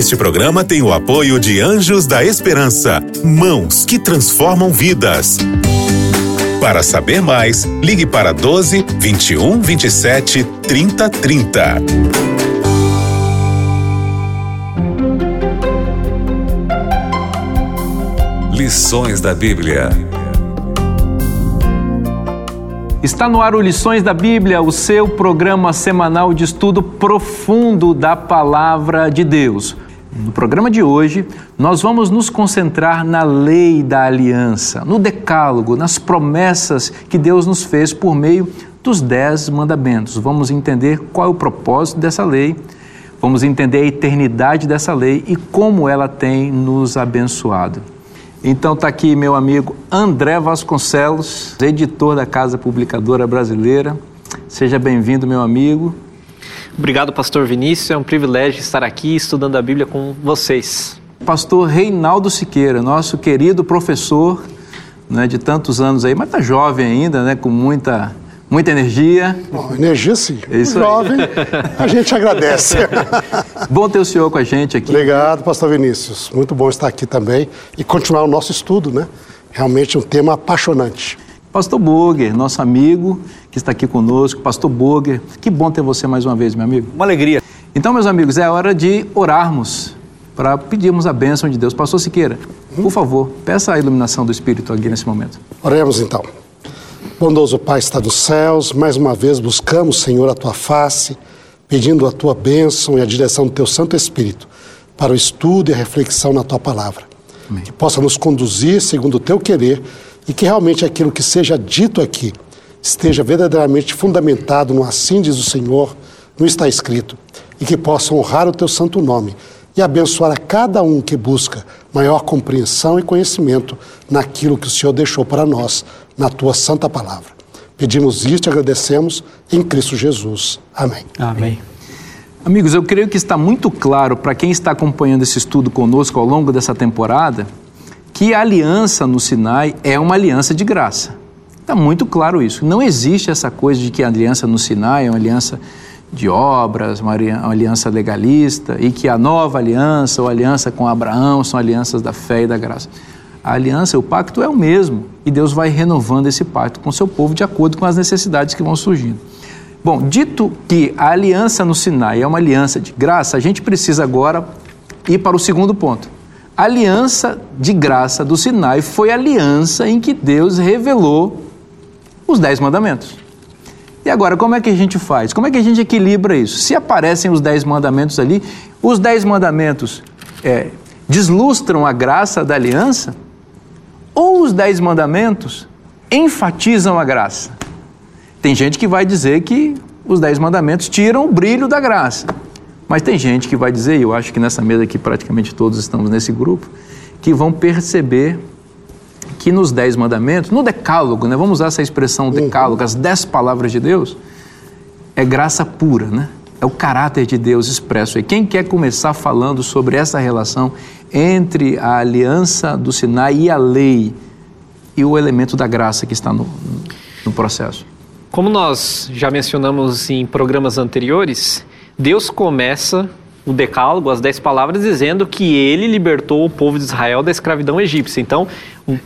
Este programa tem o apoio de Anjos da Esperança, mãos que transformam vidas. Para saber mais, ligue para 12 21 27 30 30. Lições da Bíblia. Está no ar o Lições da Bíblia, o seu programa semanal de estudo profundo da Palavra de Deus. No programa de hoje, nós vamos nos concentrar na lei da aliança, no decálogo, nas promessas que Deus nos fez por meio dos dez mandamentos. Vamos entender qual é o propósito dessa lei, vamos entender a eternidade dessa lei e como ela tem nos abençoado. Então está aqui meu amigo André Vasconcelos, editor da Casa Publicadora Brasileira. Seja bem-vindo, meu amigo. Obrigado, pastor Vinícius. É um privilégio estar aqui estudando a Bíblia com vocês. Pastor Reinaldo Siqueira, nosso querido professor né, de tantos anos aí, mas está jovem ainda, né, com muita Muita energia. Bom, energia sim. É isso Jovem, aí. a gente agradece. bom ter o senhor com a gente aqui. Obrigado, pastor Vinícius. Muito bom estar aqui também e continuar o nosso estudo, né? Realmente um tema apaixonante. Pastor Boger, nosso amigo que está aqui conosco. Pastor Boger, que bom ter você mais uma vez, meu amigo. Uma alegria. Então, meus amigos, é hora de orarmos para pedirmos a bênção de Deus. Pastor Siqueira, por favor, peça a iluminação do Espírito aqui nesse momento. Oremos então. Bondoso Pai está dos céus, mais uma vez buscamos, Senhor, a tua face, pedindo a tua bênção e a direção do teu Santo Espírito para o estudo e a reflexão na tua palavra. Amém. Que possa nos conduzir segundo o teu querer e que realmente aquilo que seja dito aqui esteja verdadeiramente fundamentado no assim diz o Senhor, não está escrito, e que possa honrar o teu santo nome e abençoar a cada um que busca maior compreensão e conhecimento naquilo que o Senhor deixou para nós na tua santa palavra. Pedimos isto e agradecemos em Cristo Jesus. Amém. Amém. Amigos, eu creio que está muito claro para quem está acompanhando esse estudo conosco ao longo dessa temporada que a aliança no Sinai é uma aliança de graça. Está muito claro isso. Não existe essa coisa de que a aliança no Sinai é uma aliança de obras, uma aliança legalista, e que a nova aliança ou aliança com Abraão são alianças da fé e da graça. A aliança, o pacto é o mesmo, e Deus vai renovando esse pacto com seu povo de acordo com as necessidades que vão surgindo. Bom, dito que a aliança no Sinai é uma aliança de graça, a gente precisa agora ir para o segundo ponto. Aliança de graça do Sinai foi a aliança em que Deus revelou os Dez Mandamentos. E agora, como é que a gente faz? Como é que a gente equilibra isso? Se aparecem os dez mandamentos ali, os dez mandamentos é, deslustram a graça da aliança? Ou os dez mandamentos enfatizam a graça? Tem gente que vai dizer que os dez mandamentos tiram o brilho da graça. Mas tem gente que vai dizer, e eu acho que nessa mesa aqui praticamente todos estamos nesse grupo, que vão perceber que nos Dez Mandamentos, no Decálogo, né? vamos usar essa expressão uhum. Decálogo, as dez palavras de Deus, é graça pura, né? É o caráter de Deus expresso. E quem quer começar falando sobre essa relação entre a aliança do Sinai e a lei e o elemento da graça que está no, no processo? Como nós já mencionamos em programas anteriores, Deus começa o Decálogo, as dez palavras, dizendo que ele libertou o povo de Israel da escravidão egípcia. Então,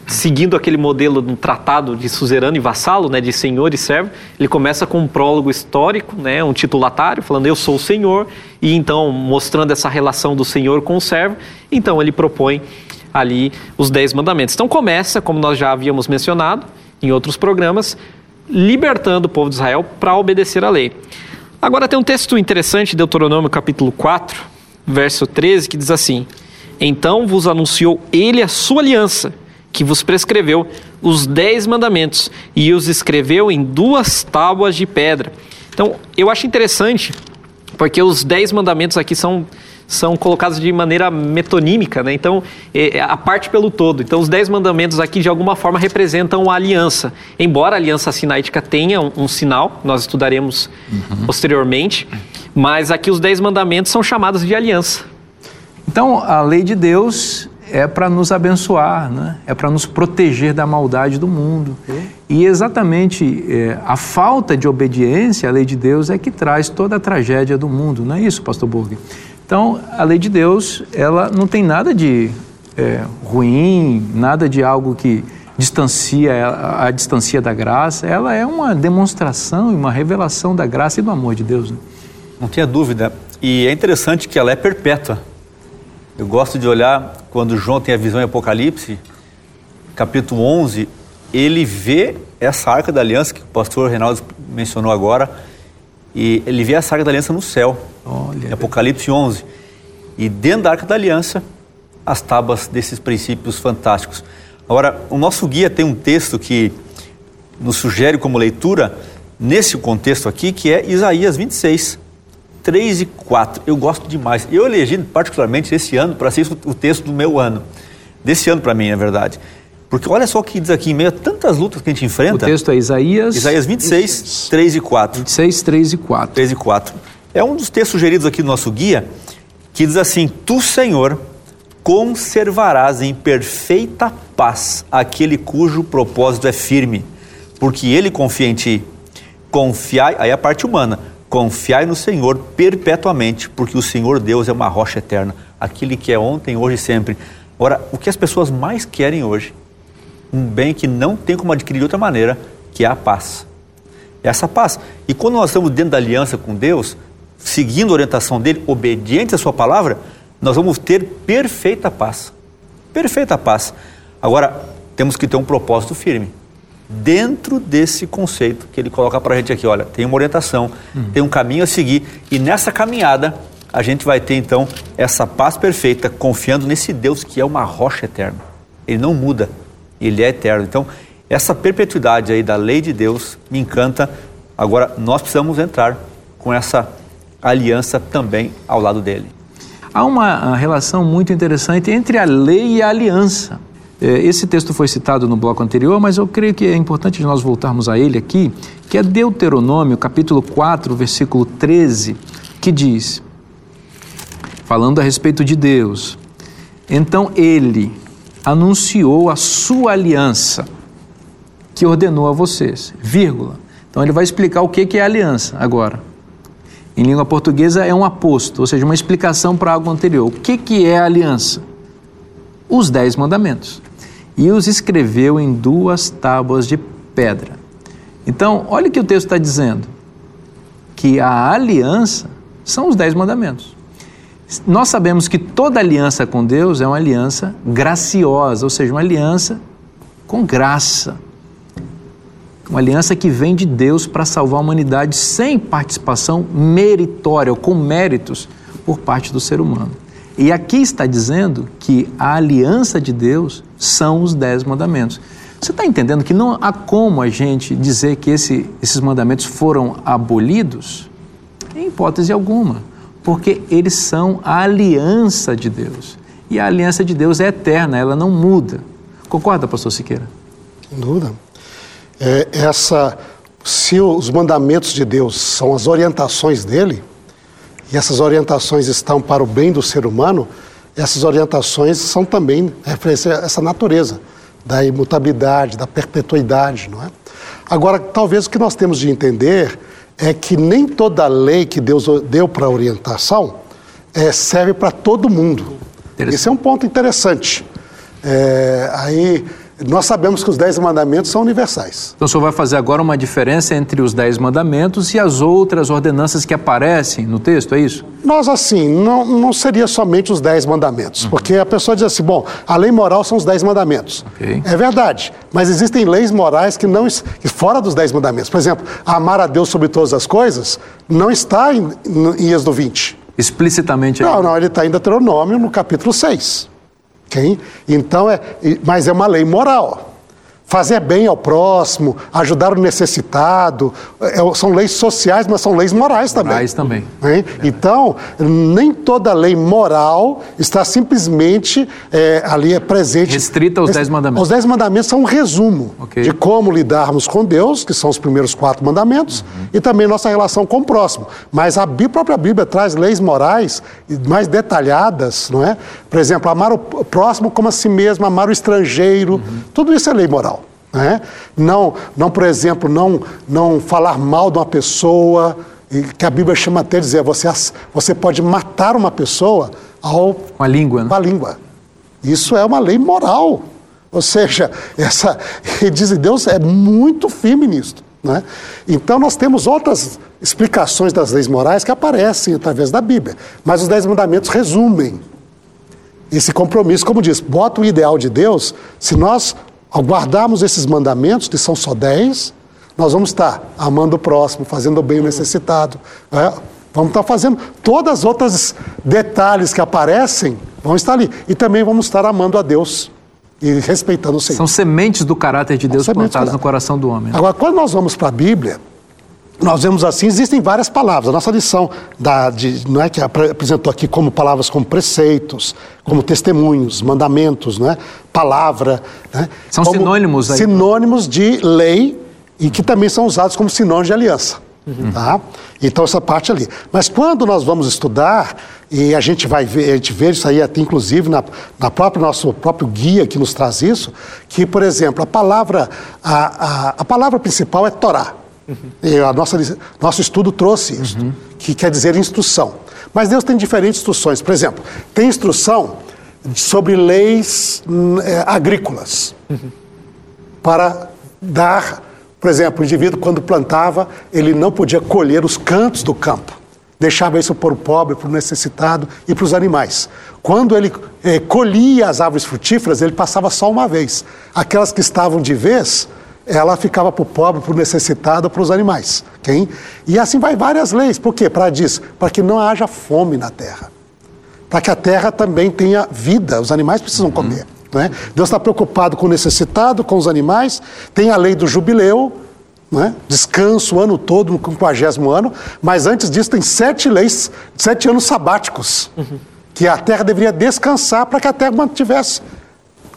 seguindo aquele modelo do tratado de suzerano e vassalo, né, de senhor e servo, ele começa com um prólogo histórico, né, um titulatário, falando eu sou o senhor, e então mostrando essa relação do senhor com o servo. Então, ele propõe ali os dez mandamentos. Então, começa, como nós já havíamos mencionado em outros programas, libertando o povo de Israel para obedecer à lei. Agora tem um texto interessante, Deuteronômio capítulo 4, verso 13, que diz assim: Então vos anunciou ele a sua aliança, que vos prescreveu os dez mandamentos, e os escreveu em duas tábuas de pedra. Então, eu acho interessante, porque os dez mandamentos aqui são são colocados de maneira metonímica, né? então é, é, a parte pelo todo. Então os dez mandamentos aqui de alguma forma representam a aliança. Embora a aliança sinaítica tenha um, um sinal, nós estudaremos uhum. posteriormente, mas aqui os dez mandamentos são chamados de aliança. Então a lei de Deus é para nos abençoar, né? é para nos proteger da maldade do mundo. E exatamente é, a falta de obediência à lei de Deus é que traz toda a tragédia do mundo, não é isso, Pastor Burg? Então, a lei de Deus, ela não tem nada de é, ruim, nada de algo que distancia a, a distancia da graça, ela é uma demonstração e uma revelação da graça e do amor de Deus. Né? Não tenha dúvida. E é interessante que ela é perpétua. Eu gosto de olhar quando João tem a visão em Apocalipse, capítulo 11, ele vê essa arca da aliança que o pastor Reinaldo mencionou agora, e ele vê essa arca da aliança no céu, Olha. Apocalipse 11. E dentro da arca da aliança, as tábuas desses princípios fantásticos. Agora, o nosso guia tem um texto que nos sugere como leitura, nesse contexto aqui, que é Isaías 26, 3 e 4. Eu gosto demais. Eu elegi particularmente esse ano para ser o texto do meu ano. Desse ano para mim, na verdade. Porque olha só o que diz aqui, em meio a tantas lutas que a gente enfrenta. O texto é Isaías. Isaías 26, 26. 3 e 4. 26, 3 e 4. 3 e 4. É um dos textos sugeridos aqui no nosso guia, que diz assim: Tu, Senhor, conservarás em perfeita paz aquele cujo propósito é firme, porque ele confia em ti. Confiai, aí a parte humana, confiai no Senhor perpetuamente, porque o Senhor Deus é uma rocha eterna, aquele que é ontem, hoje e sempre. Ora, o que as pessoas mais querem hoje, um bem que não tem como adquirir de outra maneira, que é a paz. Essa paz. E quando nós estamos dentro da aliança com Deus, seguindo a orientação dele, obedientes à sua palavra, nós vamos ter perfeita paz. Perfeita paz. Agora, temos que ter um propósito firme. Dentro desse conceito que ele coloca para a gente aqui, olha, tem uma orientação, hum. tem um caminho a seguir, e nessa caminhada a gente vai ter então essa paz perfeita, confiando nesse Deus que é uma rocha eterna. Ele não muda, ele é eterno. Então, essa perpetuidade aí da lei de Deus me encanta. Agora, nós precisamos entrar com essa aliança também ao lado dele. Há uma relação muito interessante entre a lei e a aliança. É, esse texto foi citado no bloco anterior, mas eu creio que é importante nós voltarmos a ele aqui, que é Deuteronômio, capítulo 4, versículo 13, que diz, falando a respeito de Deus, então ele anunciou a sua aliança, que ordenou a vocês, vírgula. Então ele vai explicar o que é aliança agora em língua portuguesa é um aposto, ou seja, uma explicação para algo anterior. O que, que é a aliança? Os Dez Mandamentos. E os escreveu em duas tábuas de pedra. Então, olha o que o texto está dizendo: que a aliança são os Dez Mandamentos. Nós sabemos que toda aliança com Deus é uma aliança graciosa, ou seja, uma aliança com graça. Uma aliança que vem de Deus para salvar a humanidade sem participação meritória ou com méritos por parte do ser humano. E aqui está dizendo que a aliança de Deus são os dez mandamentos. Você está entendendo que não há como a gente dizer que esse, esses mandamentos foram abolidos? Em hipótese alguma, porque eles são a aliança de Deus. E a aliança de Deus é eterna, ela não muda. Concorda, pastor Siqueira? Sem dúvida é, essa, se os mandamentos de Deus são as orientações dele, e essas orientações estão para o bem do ser humano, essas orientações são também referência a essa natureza da imutabilidade, da perpetuidade, não é? Agora, talvez o que nós temos de entender é que nem toda lei que Deus deu para orientação é, serve para todo mundo. Esse é um ponto interessante. É, aí nós sabemos que os Dez Mandamentos são universais. Então o senhor vai fazer agora uma diferença entre os Dez Mandamentos e as outras ordenanças que aparecem no texto, é isso? Nós, assim, não, não seria somente os Dez Mandamentos, uhum. porque a pessoa diz assim, bom, a lei moral são os Dez Mandamentos. Okay. É verdade, mas existem leis morais que não que fora dos Dez Mandamentos. Por exemplo, amar a Deus sobre todas as coisas não está em, em Êxodo 20. Explicitamente aí? Não, não, ele está em Deuteronômio, no capítulo 6. Okay? Então é, mas é uma lei moral. Fazer bem ao próximo, ajudar o necessitado, é, são leis sociais, mas são leis morais também. Morais também. Hein? Então, nem toda lei moral está simplesmente é, ali é presente. Restrita aos Dez Mandamentos. Os Dez Mandamentos são um resumo Ok. de como lidarmos com Deus, que são os primeiros quatro mandamentos, Uhum. e também nossa relação com o próximo. Mas a própria Bíblia traz leis morais mais detalhadas, não é? Por exemplo, amar o próximo como a si mesmo, amar o estrangeiro, Uhum. tudo isso é lei moral. Né? Não, não, por exemplo, não, não falar mal de uma pessoa, que a Bíblia chama até de dizer, você, você pode matar uma pessoa ao, Com a língua, né? com a língua. Isso é uma lei moral. Ou seja, essa, dizem Deus é muito firme nisso. Né? Então nós temos outras explicações das leis morais que aparecem através da Bíblia. Mas os Dez Mandamentos resumem esse compromisso, como diz, bota o ideal de Deus, se nós ao guardarmos esses mandamentos, que são só dez, nós vamos estar amando o próximo, fazendo o bem ao necessitado. né? Vamos estar fazendo todas as outras detalhes que aparecem, vão estar ali. E também vamos estar amando a Deus e respeitando o Senhor. São sementes do caráter de Deus plantadas no coração do homem. Agora, quando nós vamos para a Bíblia, nós vemos assim, existem várias palavras. A nossa lição da, de, não é, que apre- apresentou aqui como palavras como preceitos, como testemunhos, mandamentos, não é? palavra. né? São sinônimos aí. Sinônimos de lei e que também são usados como sinônimos de aliança. Uhum. Tá? Então, essa parte ali. Mas quando nós vamos estudar, e a gente vai ver, a gente vê isso aí até inclusive na, na própria nosso próprio guia que nos traz isso, que, por exemplo, a palavra, a, a, a palavra principal é Torá. E a nossa, nosso estudo trouxe isso, que quer dizer instrução. Mas Deus tem diferentes instruções. Por exemplo, tem instrução sobre leis hum, eh, agrícolas para dar, por exemplo, o indivíduo quando plantava, ele não podia colher os cantos do campo. Deixava isso para o pobre, para o necessitado e para os animais. Quando ele eh, colhia as árvores frutíferas, ele passava só uma vez. Aquelas que estavam de vez, ela ficava para o pobre, para o necessitado, para os animais. ok? E assim vai várias leis. Por quê? Para disso, para que não haja fome na terra para que a terra também tenha vida, os animais precisam comer. Né? Deus está preocupado com o necessitado, com os animais, tem a lei do jubileu, né? descanso o ano todo, no 50 ano, mas antes disso tem sete leis, sete anos sabáticos, que a terra deveria descansar para que a terra mantivesse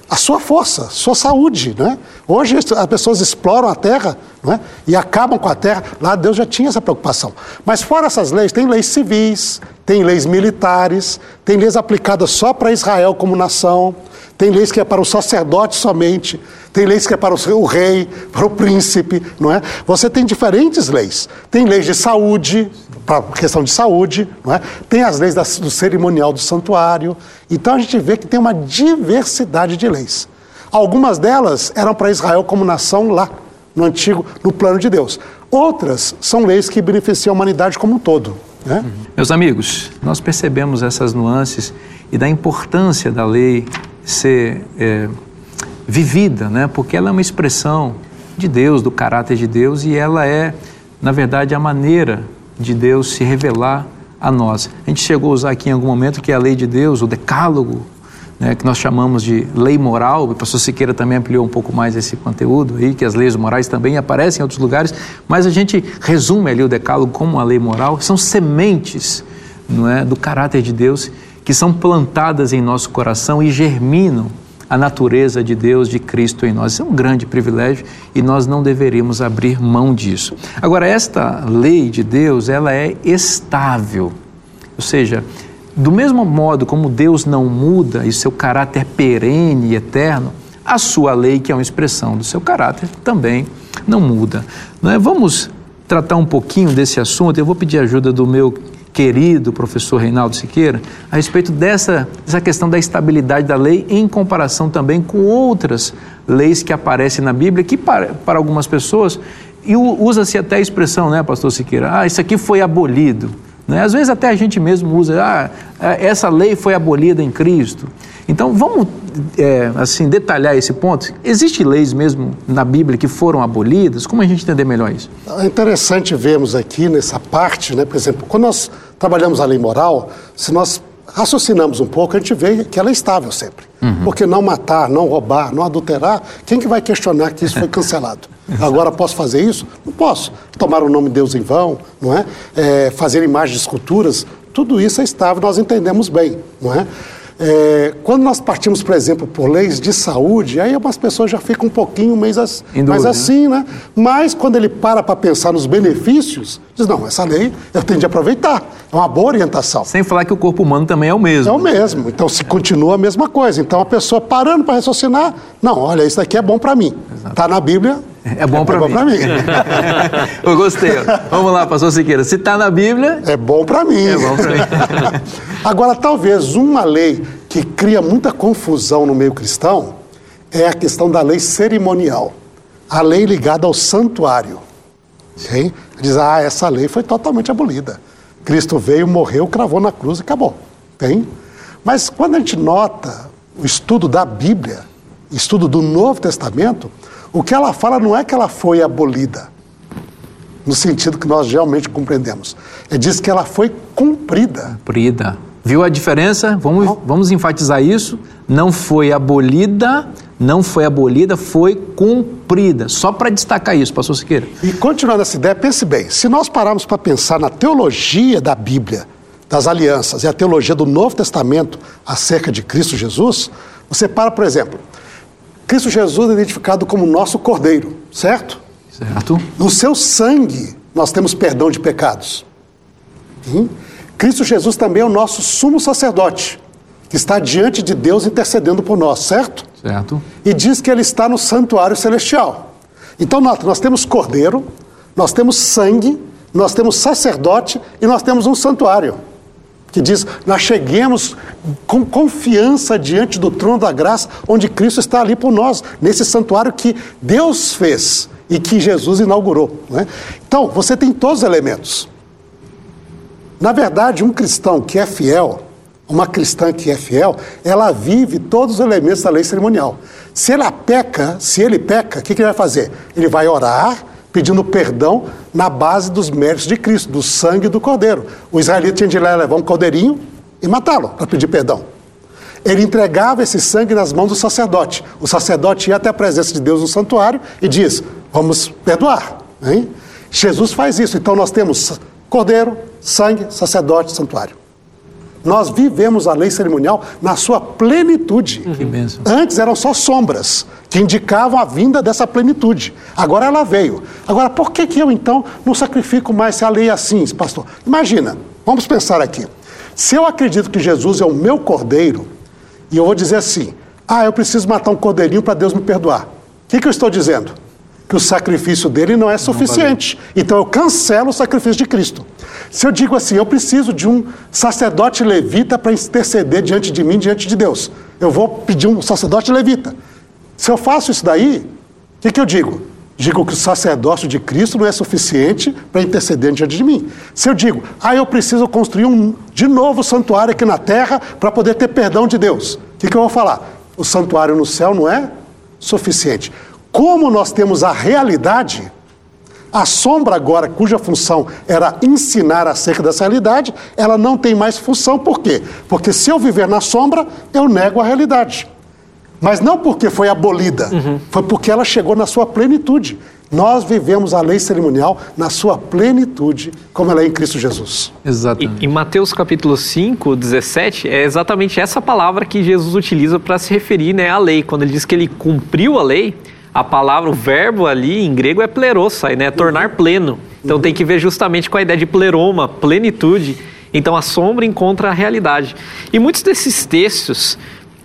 a sua força, sua saúde. Né? Hoje as pessoas exploram a terra né? e acabam com a terra. Lá Deus já tinha essa preocupação. Mas fora essas leis, tem leis civis, tem leis militares, tem leis aplicadas só para Israel como nação, tem leis que é para o sacerdote somente, tem leis que é para o rei, para o príncipe, não é? Você tem diferentes leis. Tem leis de saúde, para questão de saúde, não é? Tem as leis do cerimonial do santuário. Então a gente vê que tem uma diversidade de leis. Algumas delas eram para Israel como nação lá, no antigo, no plano de Deus. Outras são leis que beneficiam a humanidade como um todo. Né? Meus amigos, nós percebemos essas nuances e da importância da lei ser é, vivida, né? porque ela é uma expressão de Deus, do caráter de Deus, e ela é, na verdade, a maneira de Deus se revelar a nós. A gente chegou a usar aqui em algum momento que é a lei de Deus, o decálogo, né, que nós chamamos de lei moral, o pastor Siqueira também ampliou um pouco mais esse conteúdo aí, que as leis morais também aparecem em outros lugares, mas a gente resume ali o decálogo como uma lei moral, são sementes não é, do caráter de Deus que são plantadas em nosso coração e germinam a natureza de Deus, de Cristo em nós. Isso é um grande privilégio e nós não deveríamos abrir mão disso. Agora, esta lei de Deus, ela é estável, ou seja, do mesmo modo como Deus não muda e seu caráter perene e eterno, a sua lei, que é uma expressão do seu caráter, também não muda. Não é? Vamos tratar um pouquinho desse assunto. Eu vou pedir ajuda do meu querido professor Reinaldo Siqueira a respeito dessa, dessa questão da estabilidade da lei em comparação também com outras leis que aparecem na Bíblia, que para, para algumas pessoas, e usa-se até a expressão, né, pastor Siqueira? Ah, isso aqui foi abolido. Né? Às vezes até a gente mesmo usa, ah, essa lei foi abolida em Cristo. Então vamos é, assim detalhar esse ponto. Existem leis mesmo na Bíblia que foram abolidas? Como a gente entender melhor isso? É interessante vermos aqui nessa parte, né, por exemplo, quando nós trabalhamos a lei moral, se nós raciocinamos um pouco, a gente vê que ela é estável sempre. Porque não matar, não roubar, não adulterar, quem que vai questionar que isso foi cancelado? Agora posso fazer isso? Não posso. Tomar o nome de Deus em vão, não é? É, fazer imagens de esculturas, tudo isso é estável, nós entendemos bem, não é? É, quando nós partimos, por exemplo, por leis de saúde, aí algumas pessoas já ficam um pouquinho mais, as, dúvida, mais né? assim, né? Mas quando ele para para pensar nos benefícios, diz: não, essa lei eu tenho de aproveitar. É uma boa orientação. Sem falar que o corpo humano também é o mesmo. É o mesmo. Então, se continua a mesma coisa. Então, a pessoa parando para raciocinar, não, olha, isso daqui é bom para mim. Está na Bíblia. É bom pra mim. pra mim. Eu gostei. Vamos lá, pastor Siqueira. Se está na Bíblia, É bom para mim. É bom pra mim. Agora, talvez uma lei que cria muita confusão no meio cristão é a questão da lei cerimonial. A lei ligada ao santuário. Ok? Diz, ah, essa lei foi totalmente abolida. Cristo veio, morreu, cravou na cruz e acabou. Tem? Mas quando a gente nota o estudo da Bíblia, estudo do Novo Testamento, o que ela fala não é que ela foi abolida, no sentido que nós realmente compreendemos. É diz que ela foi cumprida. cumprida. Viu a diferença? Vamos, vamos enfatizar isso. Não foi abolida, não foi abolida, foi cumprida. Só para destacar isso, pastor Siqueira. E continuando essa ideia, pense bem: se nós pararmos para pensar na teologia da Bíblia, das alianças e a teologia do Novo Testamento acerca de Cristo Jesus, você para, por exemplo, Cristo Jesus é identificado como nosso cordeiro, certo? Certo? No seu sangue nós temos perdão de pecados. Cristo Jesus também é o nosso sumo sacerdote, que está diante de Deus intercedendo por nós, certo? Certo. e diz que ele está no santuário celestial. Então, nota, nós temos cordeiro, nós temos sangue, nós temos sacerdote e nós temos um santuário. Que diz: Nós cheguemos com confiança diante do trono da graça, onde Cristo está ali por nós, nesse santuário que Deus fez e que Jesus inaugurou. né? Então, você tem todos os elementos. Na verdade, um cristão que é fiel, uma cristã que é fiel, ela vive todos os elementos da lei cerimonial. Se ela peca, se ele peca, o que, que ele vai fazer? Ele vai orar pedindo perdão na base dos méritos de Cristo, do sangue do cordeiro. O israelita tinha de levar um cordeirinho e matá-lo para pedir perdão. Ele entregava esse sangue nas mãos do sacerdote. O sacerdote ia até a presença de Deus no santuário e diz: Vamos perdoar. Hein? Jesus faz isso. Então nós temos cordeiro, sangue, sacerdote, santuário. Nós vivemos a lei cerimonial na sua plenitude. Que bênção. Antes eram só sombras que indicavam a vinda dessa plenitude. Agora ela veio. Agora, por que, que eu então não sacrifico mais se a lei é assim, pastor? Imagina, vamos pensar aqui. Se eu acredito que Jesus é o meu cordeiro, e eu vou dizer assim: ah, eu preciso matar um cordeirinho para Deus me perdoar. O que, que eu estou dizendo? Que o sacrifício dele não é suficiente. Então eu cancelo o sacrifício de Cristo. Se eu digo assim, eu preciso de um sacerdote levita para interceder diante de mim, diante de Deus. Eu vou pedir um sacerdote levita. Se eu faço isso daí, o que, que eu digo? Digo que o sacerdócio de Cristo não é suficiente para interceder diante de mim. Se eu digo, ah, eu preciso construir um de novo santuário aqui na terra para poder ter perdão de Deus, o que, que eu vou falar? O santuário no céu não é suficiente. Como nós temos a realidade, a sombra agora, cuja função era ensinar acerca dessa realidade, ela não tem mais função. Por quê? Porque se eu viver na sombra, eu nego a realidade. Mas não porque foi abolida, foi porque ela chegou na sua plenitude. Nós vivemos a lei cerimonial na sua plenitude, como ela é em Cristo Jesus. E, Exatamente. em Mateus capítulo 5, 17, é exatamente essa palavra que Jesus utiliza para se referir né, à lei. Quando ele diz que ele cumpriu a lei, a palavra, o verbo ali em grego é plerosai, né? Tornar pleno. Então tem que ver justamente com a ideia de pleroma, plenitude. Então a sombra encontra a realidade. E muitos desses textos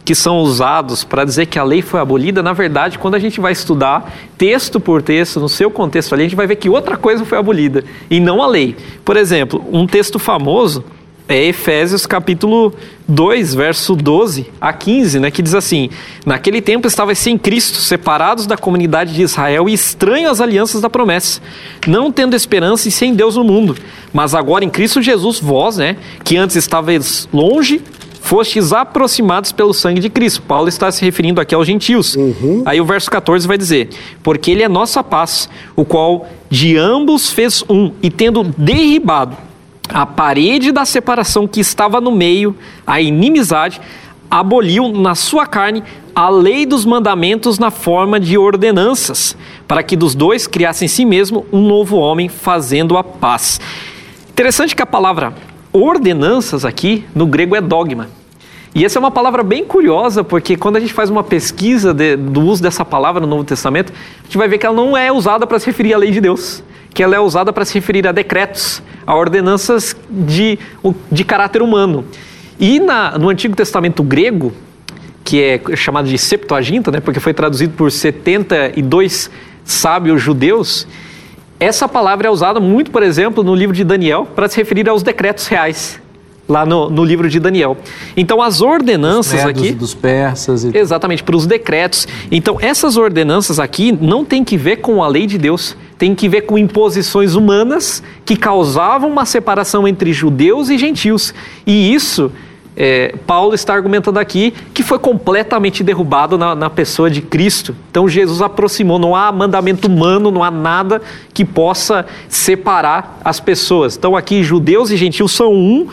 que são usados para dizer que a lei foi abolida, na verdade, quando a gente vai estudar texto por texto, no seu contexto ali, a gente vai ver que outra coisa foi abolida e não a lei. Por exemplo, um texto famoso é Efésios capítulo 2, verso 12 a 15, né, que diz assim: Naquele tempo estavais sem Cristo, separados da comunidade de Israel e estranhos às alianças da promessa, não tendo esperança e sem Deus no mundo. Mas agora em Cristo Jesus, vós, né, que antes estavais longe, fostes aproximados pelo sangue de Cristo. Paulo está se referindo aqui aos gentios. Aí o verso 14 vai dizer: Porque ele é nossa paz, o qual de ambos fez um, e tendo derribado a parede da separação que estava no meio, a inimizade, aboliu na sua carne a lei dos mandamentos na forma de ordenanças, para que dos dois criasse em si mesmo um novo homem, fazendo a paz. Interessante que a palavra ordenanças aqui no grego é dogma. E essa é uma palavra bem curiosa, porque quando a gente faz uma pesquisa de, do uso dessa palavra no Novo Testamento, a gente vai ver que ela não é usada para se referir à lei de Deus, que ela é usada para se referir a decretos, a ordenanças de, de caráter humano. E na, no Antigo Testamento grego, que é chamado de Septuaginta, né, porque foi traduzido por 72 sábios judeus, essa palavra é usada muito, por exemplo, no livro de Daniel, para se referir aos decretos reais lá no, no, livro de Daniel. Então, as ordenanças aqui. Dos persas. E... Exatamente, para os decretos. Então, essas ordenanças aqui não tem que ver com a lei de Deus, tem que ver com imposições humanas que causavam uma separação entre judeus e gentios. E isso. É, Paulo está argumentando aqui que foi completamente derrubado na, na, pessoa de Cristo. Então Jesus aproximou, não há mandamento humano, não há nada que possa separar as pessoas. Então aqui judeus e gentios são um,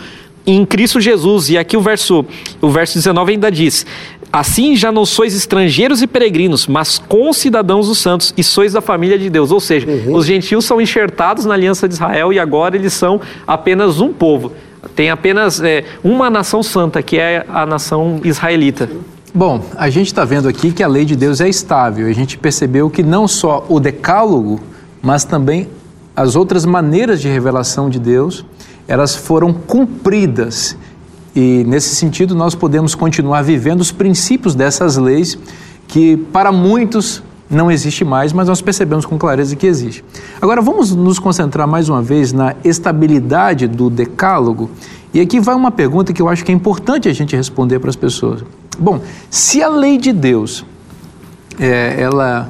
em Cristo Jesus. E aqui o verso, o verso 19 ainda diz: Assim já não sois estrangeiros e peregrinos, mas concidadãos dos santos e sois da família de Deus. Ou seja, uhum. os gentios são enxertados na aliança de Israel e agora eles são apenas um povo. Tem apenas é, uma nação santa, que é a nação israelita. Bom, a gente está vendo aqui que a lei de Deus é estável. A gente percebeu que não só o decálogo, mas também as outras maneiras de revelação de Deus elas foram cumpridas. E nesse sentido, nós podemos continuar vivendo os princípios dessas leis que para muitos não existe mais, mas nós percebemos com clareza que existe. Agora vamos nos concentrar mais uma vez na estabilidade do decálogo. E aqui vai uma pergunta que eu acho que é importante a gente responder para as pessoas. Bom, se a lei de Deus é, ela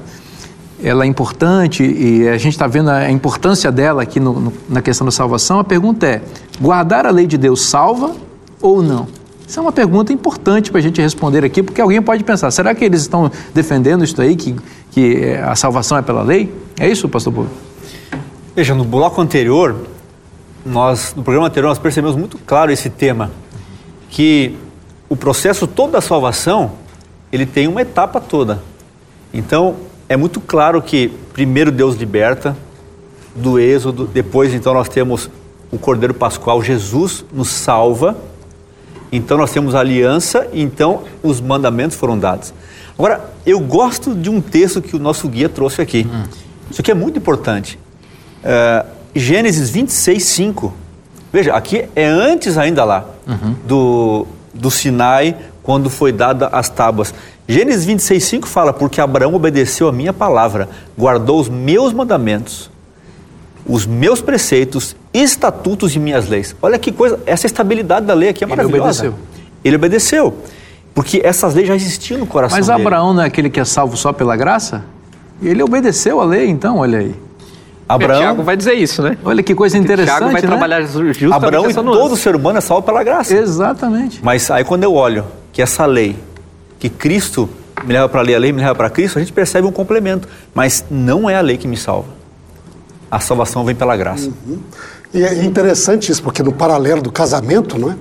ela é importante e a gente está vendo a importância dela aqui no, no, na questão da salvação. A pergunta é: guardar a lei de Deus salva ou não? Isso é uma pergunta importante para a gente responder aqui, porque alguém pode pensar: será que eles estão defendendo isso aí, que, que a salvação é pela lei? É isso, pastor Paulo? Veja, no bloco anterior, nós, no programa anterior, nós percebemos muito claro esse tema, que o processo todo da salvação, ele tem uma etapa toda. Então, é muito claro que primeiro Deus liberta do êxodo, depois então nós temos o Cordeiro Pascual, Jesus nos salva, então nós temos a aliança, então os mandamentos foram dados. Agora, eu gosto de um texto que o nosso guia trouxe aqui. Hum. Isso aqui é muito importante. Uh, Gênesis 26, 5. Veja, aqui é antes ainda lá uhum. do, do Sinai, quando foi dada as tábuas. Gênesis 26, 5 fala: Porque Abraão obedeceu a minha palavra, guardou os meus mandamentos, os meus preceitos, estatutos e minhas leis. Olha que coisa, essa estabilidade da lei aqui é maravilhosa. Ele obedeceu. Ele obedeceu. Porque essas leis já existiam no coração Mas dele. Abraão não é aquele que é salvo só pela graça? Ele obedeceu a lei, então, olha aí. Abraão Tiago vai dizer isso, né? Olha que coisa interessante. Tiago vai né? trabalhar justamente Abraão e todo ser humano é salvo pela graça. Exatamente. Mas aí quando eu olho que essa lei que Cristo me leva para a lei, a lei me leva para Cristo, a gente percebe um complemento. Mas não é a lei que me salva. A salvação vem pela graça. Uhum. E é interessante isso, porque no paralelo do casamento, não é?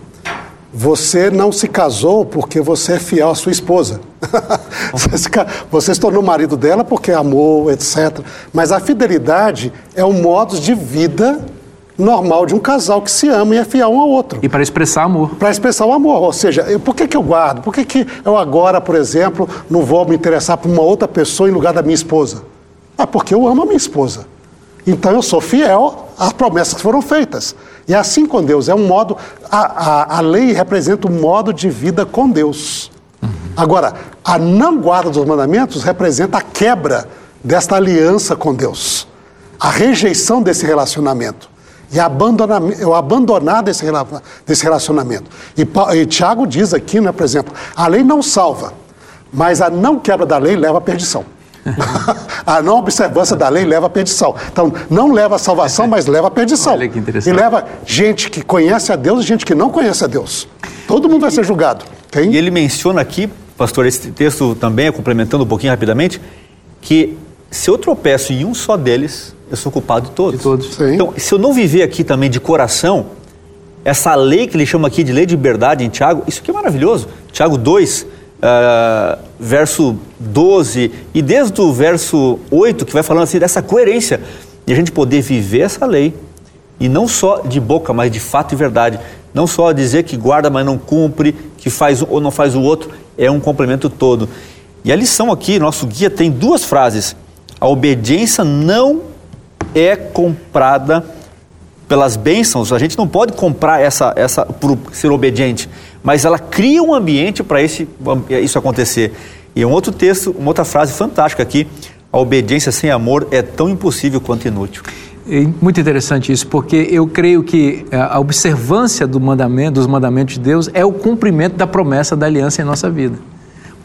Você não se casou porque você é fiel à sua esposa. você se tornou marido dela porque amou, etc. Mas a fidelidade é um modo de vida normal de um casal que se ama e é fiel um ao outro. E para expressar amor. Para expressar o amor. Ou seja, eu, por que, que eu guardo? Por que, que eu agora, por exemplo, não vou me interessar por uma outra pessoa em lugar da minha esposa? Ah, porque eu amo a minha esposa. Então eu sou fiel às promessas que foram feitas. E assim com Deus. É um modo. A, a, a lei representa um modo de vida com Deus. Uhum. Agora, a não guarda dos mandamentos representa a quebra desta aliança com Deus. A rejeição desse relacionamento e abandonar, eu abandonar desse, desse relacionamento. E, e Tiago diz aqui, né, por exemplo, a lei não salva, mas a não quebra da lei leva à perdição. a não observância da lei leva à perdição. Então, não leva à salvação, mas leva à perdição. Olha que interessante. E leva gente que conhece a Deus e gente que não conhece a Deus. Todo mundo vai ser julgado. E ele menciona aqui, pastor, esse texto também, é complementando um pouquinho rapidamente, que se eu tropeço em um só deles, eu sou culpado de todos. De todos. Sim. Então, se eu não viver aqui também de coração, essa lei que ele chama aqui de lei de liberdade em Tiago, isso aqui é maravilhoso. Tiago 2, uh, verso 12, e desde o verso 8, que vai falando assim dessa coerência, de a gente poder viver essa lei, e não só de boca, mas de fato e verdade. Não só dizer que guarda, mas não cumpre, que faz ou não faz o outro, é um complemento todo. E a lição aqui, nosso guia, tem duas frases. A obediência não é comprada pelas bênçãos. A gente não pode comprar essa, essa por ser obediente, mas ela cria um ambiente para isso acontecer. E um outro texto, uma outra frase fantástica aqui: a obediência sem amor é tão impossível quanto inútil. É muito interessante isso, porque eu creio que eh, a observância do mandamento, dos mandamentos de Deus é o cumprimento da promessa da aliança em nossa vida.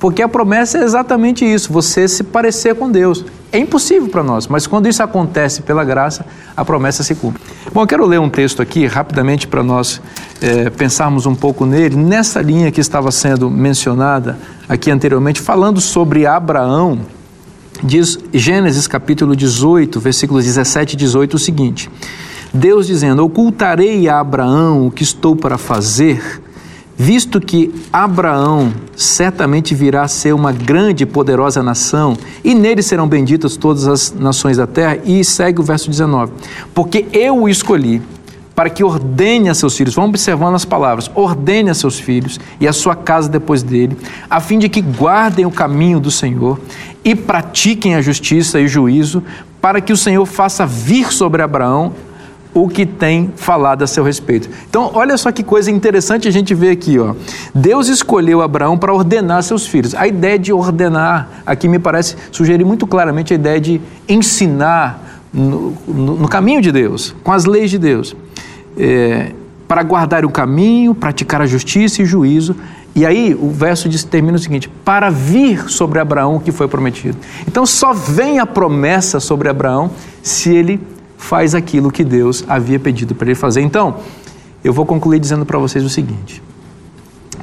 Porque a promessa é exatamente isso, você se parecer com Deus. É impossível para nós, mas quando isso acontece pela graça, a promessa se cumpre. Bom, eu quero ler um texto aqui rapidamente para nós é, pensarmos um pouco nele, nessa linha que estava sendo mencionada aqui anteriormente, falando sobre Abraão. Diz Gênesis capítulo 18, versículos 17 e 18 o seguinte: Deus dizendo: Ocultarei a Abraão o que estou para fazer visto que Abraão certamente virá a ser uma grande e poderosa nação, e nele serão benditas todas as nações da terra, e segue o verso 19: Porque eu o escolhi para que ordene a seus filhos, vamos observando as palavras, ordene a seus filhos e a sua casa depois dele, a fim de que guardem o caminho do Senhor e pratiquem a justiça e o juízo, para que o Senhor faça vir sobre Abraão o que tem falado a seu respeito. Então, olha só que coisa interessante a gente ver aqui, ó. Deus escolheu Abraão para ordenar seus filhos. A ideia de ordenar aqui me parece sugerir muito claramente a ideia de ensinar no, no, no caminho de Deus, com as leis de Deus. É, para guardar o caminho, praticar a justiça e juízo. E aí o verso diz, termina o seguinte: para vir sobre Abraão o que foi prometido. Então só vem a promessa sobre Abraão se ele faz aquilo que Deus havia pedido para ele fazer. Então, eu vou concluir dizendo para vocês o seguinte: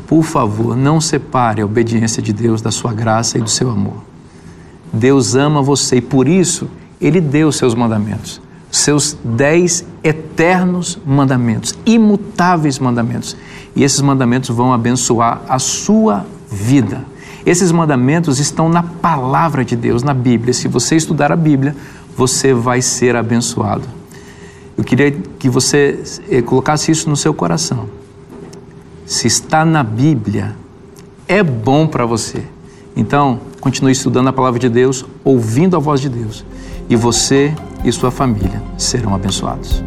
por favor, não separe a obediência de Deus da sua graça e do seu amor. Deus ama você e por isso ele deu os seus mandamentos, seus dez eternos mandamentos, imutáveis mandamentos. E esses mandamentos vão abençoar a sua vida. Esses mandamentos estão na palavra de Deus, na Bíblia. Se você estudar a Bíblia, você vai ser abençoado. Eu queria que você eh, colocasse isso no seu coração. Se está na Bíblia, é bom para você. Então, continue estudando a palavra de Deus, ouvindo a voz de Deus, e você e sua família serão abençoados.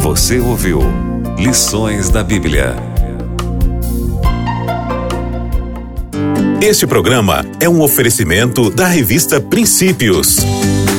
Você ouviu Lições da Bíblia. Este programa é um oferecimento da revista Princípios.